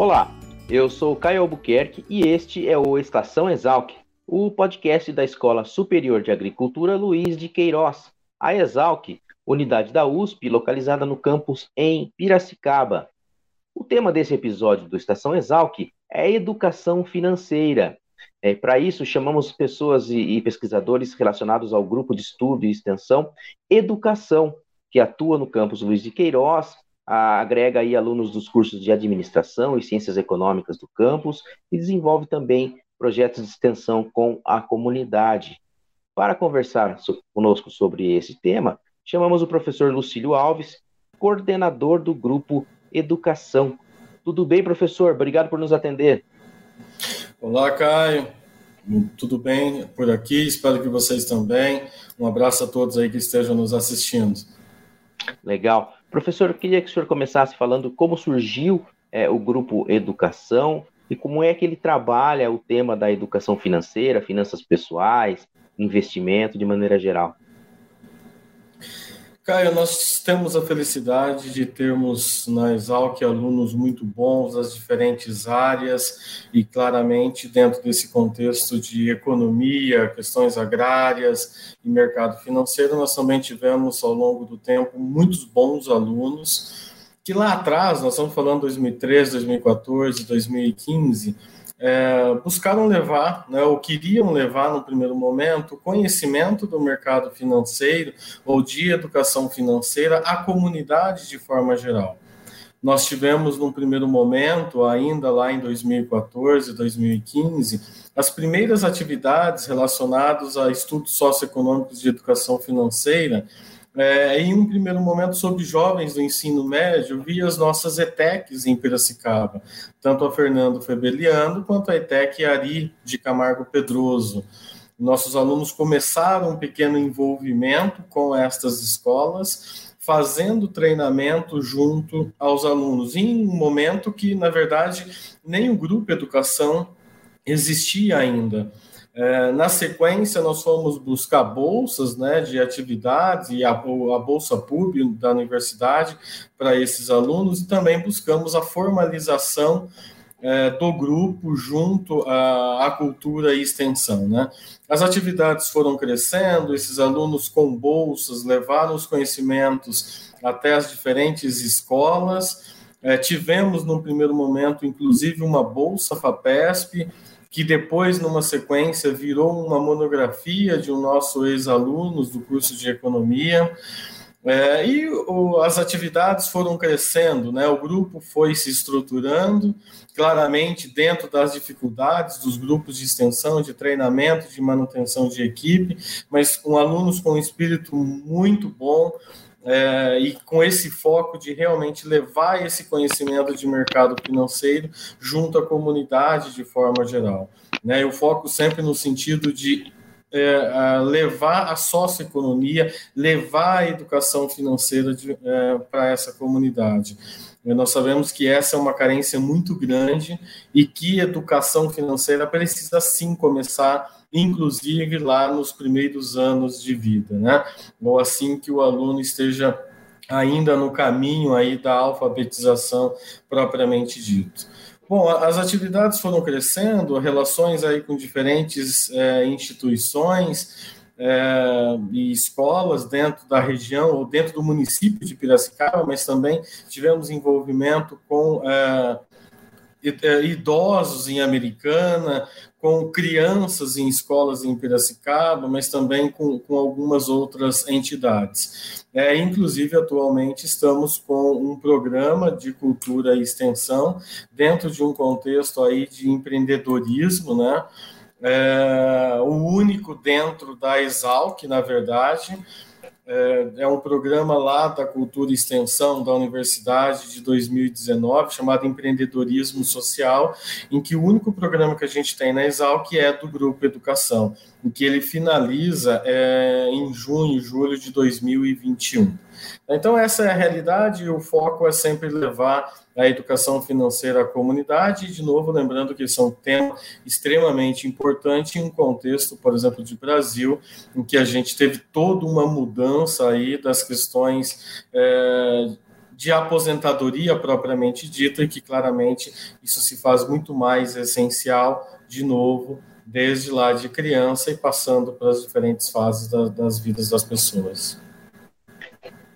Olá, eu sou Caio Albuquerque e este é o Estação Exalc, o podcast da Escola Superior de Agricultura Luiz de Queiroz, a Exalc, unidade da USP localizada no campus em Piracicaba. O tema desse episódio do Estação Exalc é educação financeira. É, Para isso, chamamos pessoas e, e pesquisadores relacionados ao grupo de estudo e extensão Educação, que atua no campus Luiz de Queiroz, agrega aí alunos dos cursos de administração e ciências econômicas do campus e desenvolve também projetos de extensão com a comunidade. Para conversar so, conosco sobre esse tema, chamamos o professor Lucílio Alves, coordenador do grupo Educação. Tudo bem, professor? Obrigado por nos atender. Olá, Caio. Tudo bem por aqui? Espero que vocês também. Um abraço a todos aí que estejam nos assistindo. Legal. Professor, eu queria que o senhor começasse falando como surgiu é, o grupo Educação e como é que ele trabalha o tema da educação financeira, finanças pessoais, investimento de maneira geral. Caio, nós temos a felicidade de termos na Exalc alunos muito bons das diferentes áreas e claramente dentro desse contexto de economia, questões agrárias e mercado financeiro, nós também tivemos ao longo do tempo muitos bons alunos que lá atrás, nós estamos falando 2013, 2014, 2015, é, buscaram levar, né, ou queriam levar no primeiro momento, conhecimento do mercado financeiro ou de educação financeira à comunidade de forma geral. Nós tivemos, num primeiro momento, ainda lá em 2014, 2015, as primeiras atividades relacionadas a estudos socioeconômicos de educação financeira, é, em um primeiro momento, sobre jovens do ensino médio, via as nossas ETECs em Piracicaba, tanto a Fernando Febeliano quanto a ETEC Ari de Camargo Pedroso. Nossos alunos começaram um pequeno envolvimento com estas escolas, fazendo treinamento junto aos alunos, em um momento que, na verdade, nem o grupo educação existia ainda. É, na sequência, nós fomos buscar bolsas né, de atividades e a, a Bolsa PUB da universidade para esses alunos e também buscamos a formalização é, do grupo junto à, à, cultura e extensão. Né? As atividades foram crescendo, esses alunos com bolsas levaram os conhecimentos até as diferentes escolas. É, tivemos, num primeiro momento, inclusive, uma bolsa FAPESP que depois, numa sequência, virou uma monografia de um nosso ex-alunos do curso de economia. É, e o, as atividades foram crescendo, né? o grupo foi se estruturando, claramente dentro das dificuldades dos grupos de extensão, de treinamento, de manutenção de equipe, mas com alunos com um espírito muito bom, é, e com esse foco de realmente levar esse conhecimento de mercado financeiro junto à comunidade de forma geral. Né? o foco sempre no sentido de é, levar a socioeconomia, levar a educação financeira é, para essa comunidade. Nós sabemos que essa é uma carência muito grande e que educação financeira precisa sim começar inclusive lá nos primeiros anos de vida, né? Ou assim que o aluno esteja ainda no caminho aí da alfabetização propriamente dito. Bom, as atividades foram crescendo, relações aí com diferentes é, instituições é, e escolas dentro da região ou dentro do município de Piracicaba, mas também tivemos envolvimento com é, idosos em Americana, com crianças em escolas em Piracicaba, mas também com, com algumas outras entidades. É, inclusive, atualmente, estamos com um programa de cultura e extensão dentro de um contexto aí de empreendedorismo, né? É, o único dentro da Exalc, na verdade, é, é, um programa lá da Cultura e Extensão da Universidade de 2019, chamado Empreendedorismo Social, em que o único programa que a gente tem na Exalc é do Grupo Educação, em que ele finaliza é, em junho, julho de 2021. Então, essa é a realidade e o foco é sempre levar a educação financeira à comunidade, e, de novo, lembrando que esse é um tema extremamente importante em um contexto, por exemplo, de Brasil, em que a gente teve toda uma mudança aí das questões. É, de aposentadoria propriamente dita, e que claramente isso se faz muito mais essencial, de novo, desde lá de criança e passando pelas diferentes fases da, das vidas das pessoas.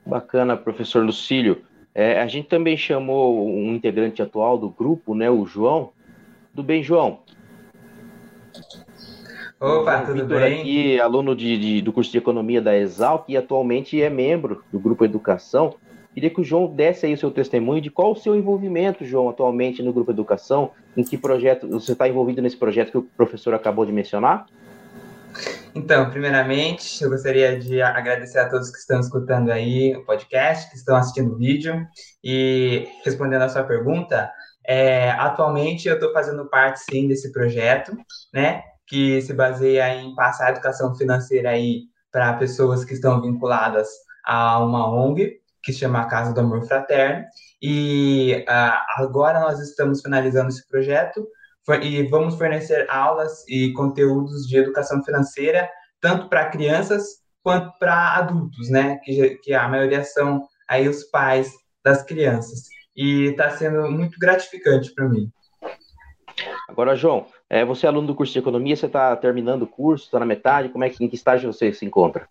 Bacana, professor Lucílio. É, a gente também chamou um integrante atual do grupo, né, o João. Tudo bem, João? Opa, tudo Victor bem? aqui, aluno de, de, do curso de Economia da Exalc e atualmente é membro do Grupo Educação. Queria que o João desse aí o seu testemunho de qual o seu envolvimento, João, atualmente no Grupo Educação, em que projeto, você está envolvido nesse projeto que o professor acabou de mencionar? Então, primeiramente, eu gostaria de agradecer a todos que estão escutando aí o podcast, que estão assistindo o vídeo. E respondendo a sua pergunta, é, atualmente eu estou fazendo parte, sim, desse projeto, né? Que se baseia em passar a educação financeira aí para pessoas que estão vinculadas a uma ONG, que se chama Casa do Amor Fraterno. E uh, agora nós estamos finalizando esse projeto e vamos fornecer aulas e conteúdos de educação financeira, tanto para crianças quanto para adultos, né? Que, que a maioria são aí os pais das crianças. E está sendo muito gratificante para mim. Agora, João, é, você é aluno do curso de economia, você está terminando o curso, está na metade, como é que, em que estágio você se encontra?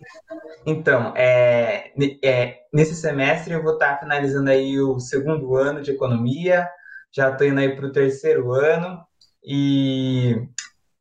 Então, é, é, nesse semestre eu vou estar tá finalizando aí o segundo ano de economia, já estou indo aí para o terceiro ano, e,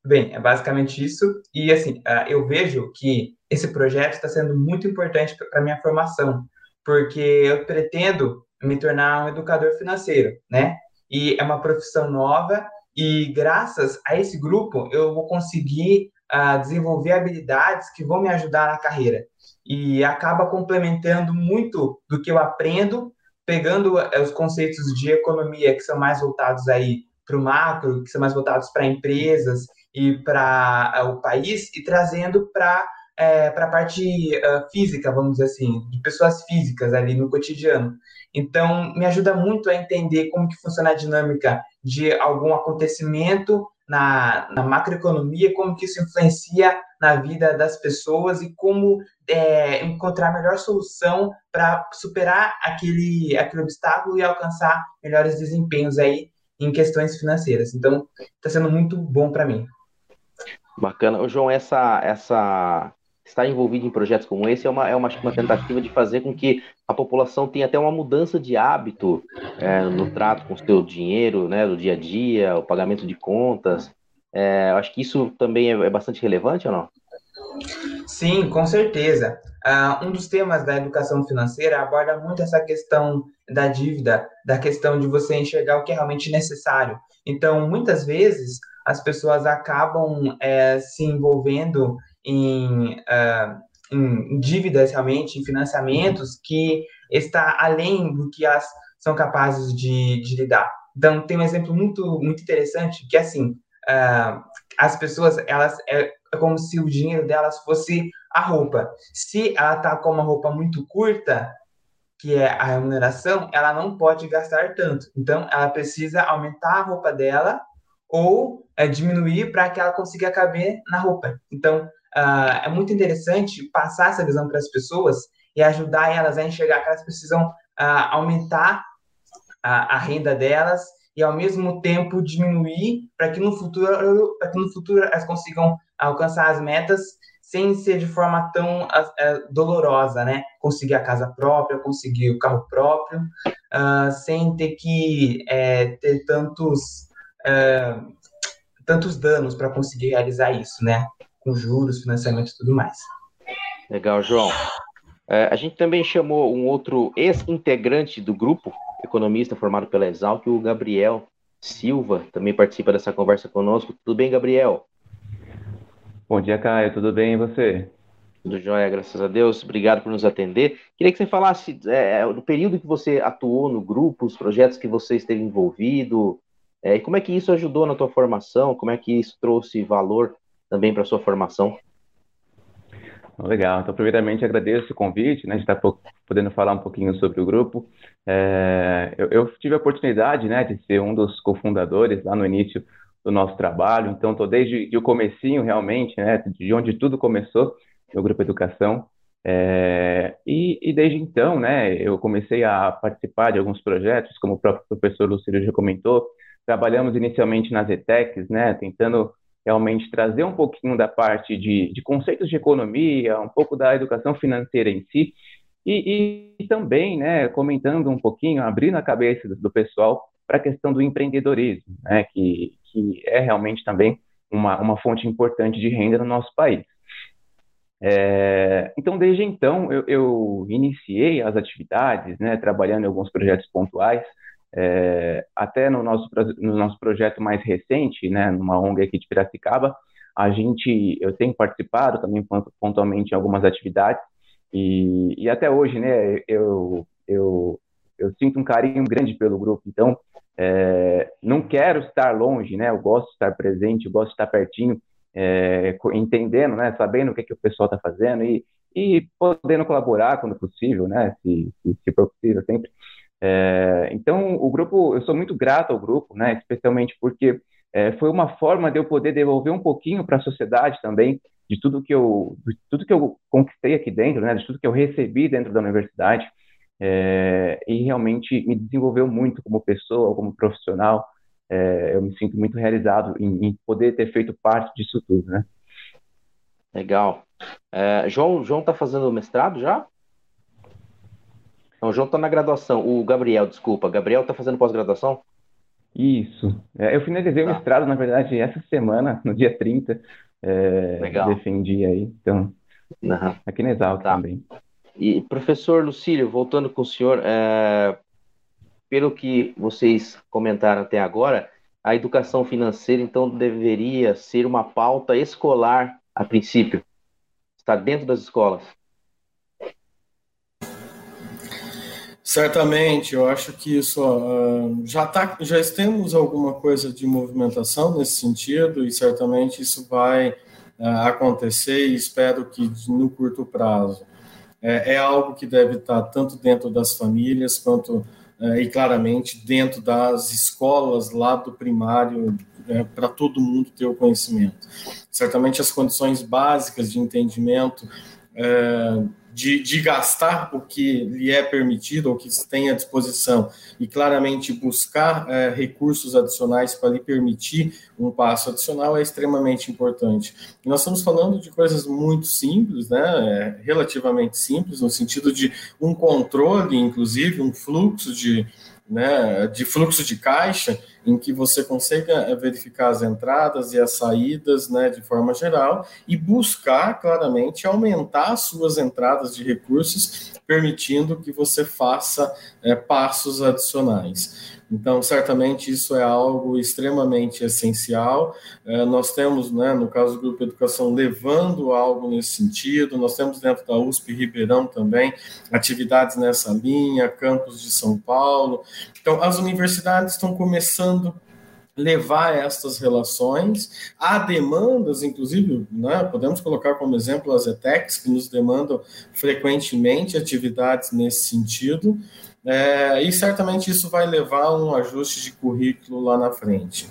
bem, é basicamente isso. E, assim, eu vejo que esse projeto está sendo muito importante para a minha formação, porque eu pretendo me tornar um educador financeiro, né? E é uma profissão nova e graças a esse grupo eu vou conseguir uh, desenvolver habilidades que vão me ajudar na carreira e acaba complementando muito do que eu aprendo, pegando uh, os conceitos de economia que são mais voltados aí para o macro, que são mais voltados para empresas e para uh, o país, e trazendo para é, para a parte uh, física, vamos dizer assim, de pessoas físicas ali no cotidiano. Então, me ajuda muito a entender como que funciona a dinâmica de algum acontecimento na, na macroeconomia, como que isso influencia na vida das pessoas e como é, encontrar a melhor solução para superar aquele, aquele obstáculo e alcançar melhores desempenhos aí em questões financeiras. Então, está sendo muito bom para mim. Bacana. O João, essa, essa estar envolvido em projetos como esse é uma, é uma, uma tentativa de fazer com que a população tenha até uma mudança de hábito é, no trato com o seu dinheiro, né, do dia a dia, o pagamento de contas. É, acho que isso também é, é bastante relevante ou não? Sim, com certeza. Uh, um dos temas da educação financeira aborda muito essa questão da dívida, da questão de você enxergar o que é realmente necessário. Então, muitas vezes, as pessoas acabam é, se envolvendo em, uh, em, dívidas realmente, em financiamentos que está além do que elas são capazes de, de lidar. Então, tem um exemplo muito, muito interessante que, assim, uh, as pessoas, elas, é, é como se o dinheiro delas fosse a roupa. Se ela está com uma roupa muito curta, que é a remuneração, ela não pode gastar tanto. Então, ela precisa aumentar a roupa dela ou é, diminuir para que ela consiga caber na roupa. Então, uh, é muito interessante passar essa visão para as pessoas e ajudar elas a enxergar que elas precisam uh, aumentar a, a, renda delas e ao mesmo tempo diminuir para que no futuro para que no futuro elas consigam alcançar as metas sem ser de forma tão uh, dolorosa, né? Conseguir a casa própria, conseguir o carro próprio, uh, sem ter que é, ter tantos uh, tantos danos para conseguir realizar isso, né? Com juros, financiamento e tudo mais. Legal, João. É, a gente também chamou um outro ex-integrante do grupo, economista formado pela Exalc, o Gabriel Silva, também participa dessa conversa conosco. Tudo bem, Gabriel? Bom dia, Caio. Tudo bem e você? Tudo jóia, graças a Deus. Obrigado por nos atender. Queria que você falasse é, do período que você atuou no grupo, os projetos que você esteve envolvido, é, e como é que isso ajudou na tua formação, como é que isso trouxe valor também para sua formação. Legal, então primeiramente agradeço o convite, né, de estar podendo falar um pouquinho sobre o grupo. É, eu, eu, tive a oportunidade, né, de ser um dos cofundadores lá no início do nosso trabalho, então estou desde o comecinho realmente, né, de onde tudo começou, no Grupo Educação, é, e, e, desde então, né, eu comecei a participar de alguns projetos, como o próprio professor Lucílio já comentou, trabalhamos inicialmente nas ETECs, né, tentando realmente trazer um pouquinho da parte de, de conceitos de economia, um pouco da educação financeira em si, e, e, também, né, comentando um pouquinho, abrindo a cabeça do, do pessoal para a questão do empreendedorismo, né, que, que é realmente também uma, uma fonte importante de renda no nosso país. É, então, desde então, eu, eu, iniciei as atividades, né, trabalhando em alguns projetos pontuais, é, até no nosso, no nosso projeto mais recente, né, numa ONG aqui de Piracicaba, a gente, eu tenho participado também pontualmente em algumas atividades, e, e até hoje, né, eu, eu, eu sinto um carinho grande pelo grupo, então, é, não quero estar longe, né, eu gosto de estar presente, eu gosto de estar pertinho, é, entendendo, né, sabendo o que, é que o pessoal está fazendo e, e podendo colaborar quando possível, né, se, se, se for possível sempre. É, então, o grupo, eu sou muito grato ao grupo, né, especialmente porque é, foi uma forma de eu poder devolver um pouquinho para a sociedade também de tudo que eu, de tudo que eu conquistei aqui dentro, né, de tudo que eu recebi dentro da universidade. É, e realmente me desenvolveu muito como pessoa, como profissional, é, eu me sinto muito realizado em, em, poder ter feito parte disso tudo, né? Legal. É, João, João tá fazendo mestrado já? Não, o João tá na graduação. O Gabriel, desculpa. Gabriel tá fazendo pós-graduação? Isso. É, eu finalizei tá. o mestrado, na verdade, essa semana, no dia 30. É, Legal. Defendi aí. Então, uhum. aqui na Exalc tá. também. E, professor Lucílio, voltando com o senhor, é, pelo que vocês comentaram até agora, a educação financeira, então, deveria ser uma pauta escolar a princípio. Está dentro das escolas. Certamente, eu acho que isso uh, já tá, já temos alguma coisa de movimentação nesse sentido e certamente isso vai uh, acontecer e espero que no curto prazo. É, é, algo que deve estar tanto dentro das famílias quanto é, e claramente dentro das escolas lá do primário é, para todo mundo ter o conhecimento. Certamente as condições básicas de entendimento é, de, de, gastar o que lhe é permitido ou que tem à disposição e claramente buscar é, recursos adicionais para lhe permitir um passo adicional é extremamente importante. E nós estamos falando de coisas muito simples, né, é, relativamente simples, no sentido de um controle, inclusive, um fluxo de, né, de fluxo de caixa em que você consiga eh, verificar as entradas e as saídas né, de forma geral e buscar claramente aumentar as suas entradas de recursos, permitindo que você faça é, passos adicionais. Então, certamente isso é algo extremamente essencial. É, nós temos, né, no caso do Grupo Educação, levando algo nesse sentido. Nós temos dentro da USP Ribeirão também atividades nessa linha, campus de São Paulo. Então, as universidades estão começando levar estas relações. Há demandas, inclusive, né, podemos colocar como exemplo as ETECs, que nos demandam frequentemente atividades nesse sentido. É, e certamente isso vai levar a um ajuste de currículo lá na frente.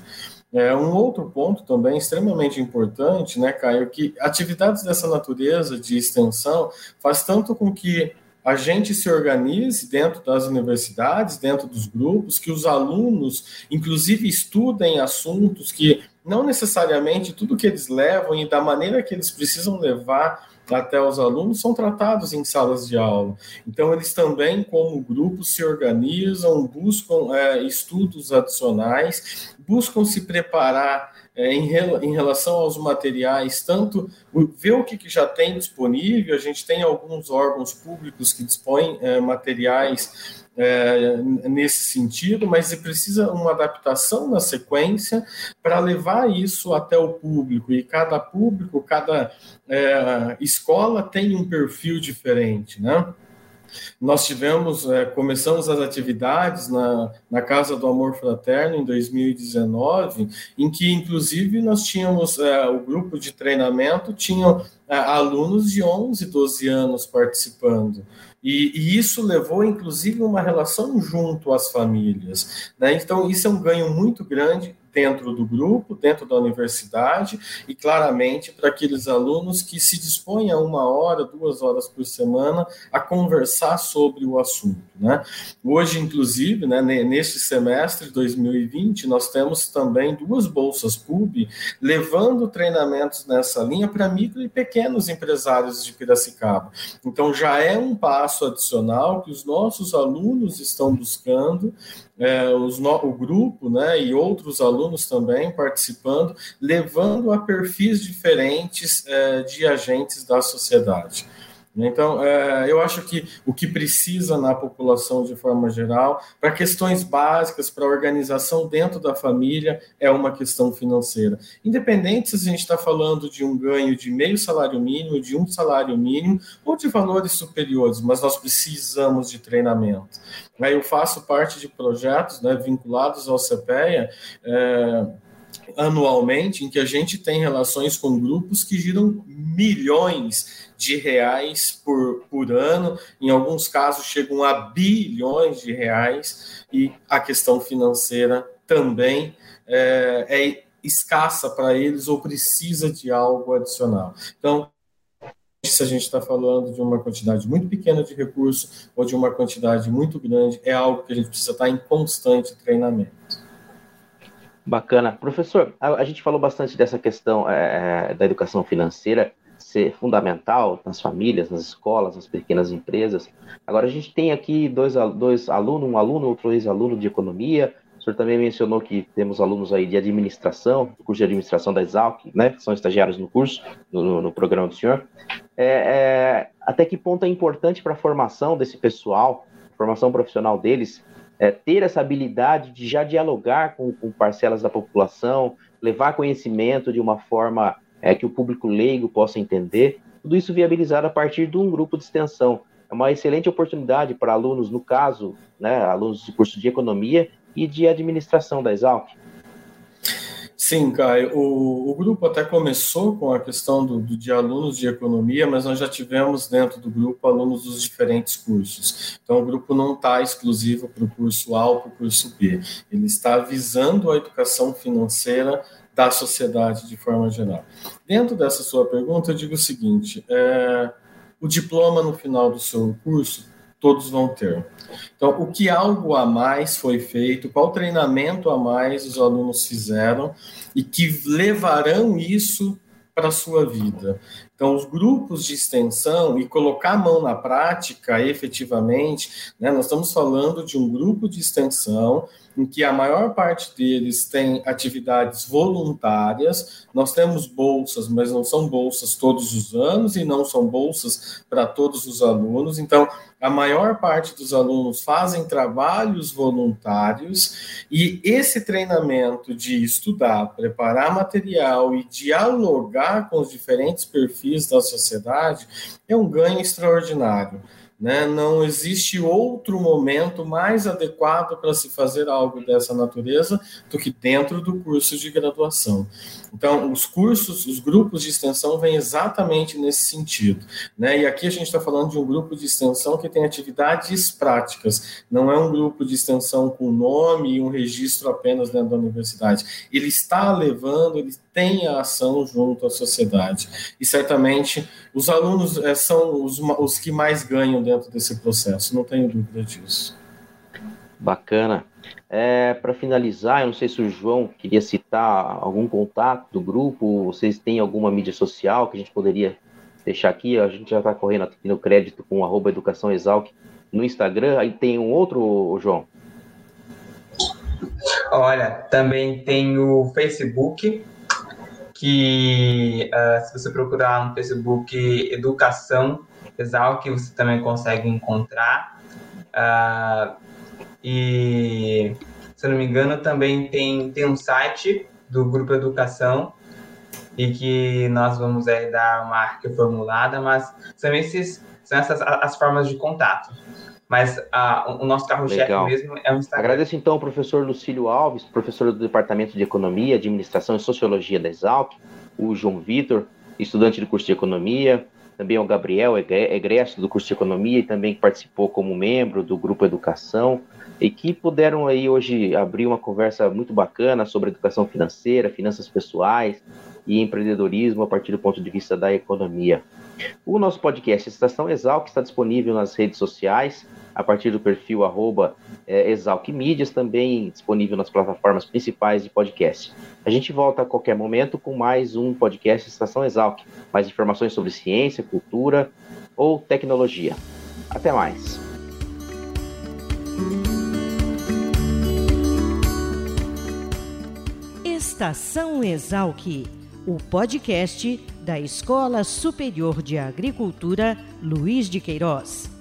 É, um outro ponto também extremamente importante, né, Caio, que atividades dessa natureza de extensão faz tanto com que a gente se organize dentro das universidades, dentro dos grupos, que os alunos, inclusive, estudem assuntos que não necessariamente tudo que eles levam e da maneira que eles precisam levar até os alunos são tratados em salas de aula. Então, eles também, como grupo, se organizam, buscam é, estudos adicionais, buscam se preparar é, em, em, relação aos materiais, tanto ver o que, que, já tem disponível, a gente tem alguns órgãos públicos que dispõem é, materiais é, nesse sentido, mas precisa uma adaptação na sequência para levar isso até o público, e cada público, cada é, escola tem um perfil diferente, né? Nós tivemos, é, começamos as atividades na, na Casa do Amor Fraterno em 2019, em que, inclusive, nós tínhamos é, o grupo de treinamento, tinham é, alunos de 11, 12 anos participando. E, e, isso levou, inclusive, uma relação junto às famílias. Né? Então, isso é um ganho muito grande dentro do grupo, dentro da universidade, e claramente para aqueles alunos que se dispõem a uma hora, duas horas por semana a conversar sobre o assunto. Né? Hoje, inclusive, né, neste semestre de 2020, nós temos também duas bolsas PUB levando treinamentos nessa linha para micro e pequenos empresários de Piracicaba. Então, já é um passo adicional que os nossos alunos estão buscando é, os, o grupo né, e outros alunos também participando, levando a perfis diferentes é, de agentes da sociedade. Então, é, eu acho que o que precisa na população de forma geral, para questões básicas, para organização dentro da família, é uma questão financeira. Independente se a gente está falando de um ganho de meio salário mínimo, de um salário mínimo, ou de valores superiores, mas nós precisamos de treinamento. Eu faço parte de projetos né, vinculados ao CPEA. É, anualmente, em que a gente tem relações com grupos que giram milhões de reais por, por ano, em alguns casos chegam a bilhões de reais, e a questão financeira também é, é escassa para eles ou precisa de algo adicional. Então, se a gente está falando de uma quantidade muito pequena de recurso ou de uma quantidade muito grande, é algo que a gente precisa estar em constante treinamento. Bacana. Professor, a, a gente falou bastante dessa questão é, da educação financeira ser fundamental nas famílias, nas escolas, nas pequenas empresas. Agora, a gente tem aqui dois, dois alunos, um aluno, outro ex-aluno de economia. O senhor também mencionou que temos alunos aí de administração, curso de administração da Exalc, né, que são estagiários no curso, no, no programa do senhor. É, é, até que ponto é importante para a formação desse pessoal, formação profissional deles, é, ter essa habilidade de já dialogar com, com parcelas da população, levar conhecimento de uma forma é, que o público leigo possa entender, tudo isso viabilizado a partir de um grupo de extensão. É uma excelente oportunidade para alunos, no caso, né, alunos do curso de economia e de administração da Exalc. Sim, Caio. O, o, grupo até começou com a questão do, do, de alunos de economia, mas nós já tivemos dentro do grupo alunos dos diferentes cursos. Então, o grupo não está exclusivo para o curso A ou para o curso B. Ele está visando a educação financeira da sociedade de forma geral. Dentro dessa sua pergunta, eu digo o seguinte: é, o diploma no final do seu curso todos vão ter. Então, o que algo a mais foi feito, qual treinamento a mais os alunos fizeram e que levarão isso para a sua vida. Então, os grupos de extensão e colocar a mão na prática efetivamente, né, nós estamos falando de um grupo de extensão em que a maior parte deles tem atividades voluntárias. Nós temos bolsas, mas não são bolsas todos os anos e não são bolsas para todos os alunos. Então, a maior parte dos alunos fazem trabalhos voluntários e esse treinamento de estudar, preparar material e dialogar com os diferentes perfis da sociedade é um ganho extraordinário. Né? Não existe outro momento mais adequado para se fazer algo dessa natureza do que dentro do curso de graduação. Então, os cursos, os grupos de extensão vêm exatamente nesse sentido. Né? E aqui a gente está falando de um grupo de extensão que tem atividades práticas, não é um grupo de extensão com nome e um registro apenas dentro da universidade. Ele está levando, ele tem a ação junto à sociedade. E certamente os alunos é, são os, os que mais ganham dentro desse processo, não tenho dúvida disso. Bacana. É, Para finalizar, eu não sei se o João queria citar algum contato do grupo, vocês têm alguma mídia social que a gente poderia deixar aqui? A gente já está correndo aqui no crédito com arroba Educação Exalc no Instagram. Aí tem um outro, João? Olha, também tem o Facebook, que uh, se você procurar no Facebook Educação Exalc, você também consegue encontrar. Uh, e, se eu não me engano, também tem, tem um site do Grupo Educação e que nós vamos aí dar uma reformulada, mas são, esses, são essas as formas de contato. Mas uh, o nosso carro-chefe mesmo é o Instagram. Agradeço então ao professor Lucílio Alves, professor do Departamento de Economia, Administração e Sociologia da Exalc, o João Vitor, estudante do curso de Economia, também ao Gabriel, egresso do curso de Economia e também que participou como membro do Grupo Educação, e que puderam aí hoje abrir uma conversa muito bacana sobre educação financeira, finanças pessoais e empreendedorismo a partir do ponto de vista da economia. O nosso podcast Estação Exalc está disponível nas redes sociais, a partir do perfil arroba é, Exalc Mídias, também disponível nas plataformas principais de podcast. A gente volta a qualquer momento com mais um podcast Estação Exalc. Mais informações sobre ciência, cultura ou tecnologia. Até mais. Estação Exalc, o podcast da Escola Superior de Agricultura Luiz de Queiroz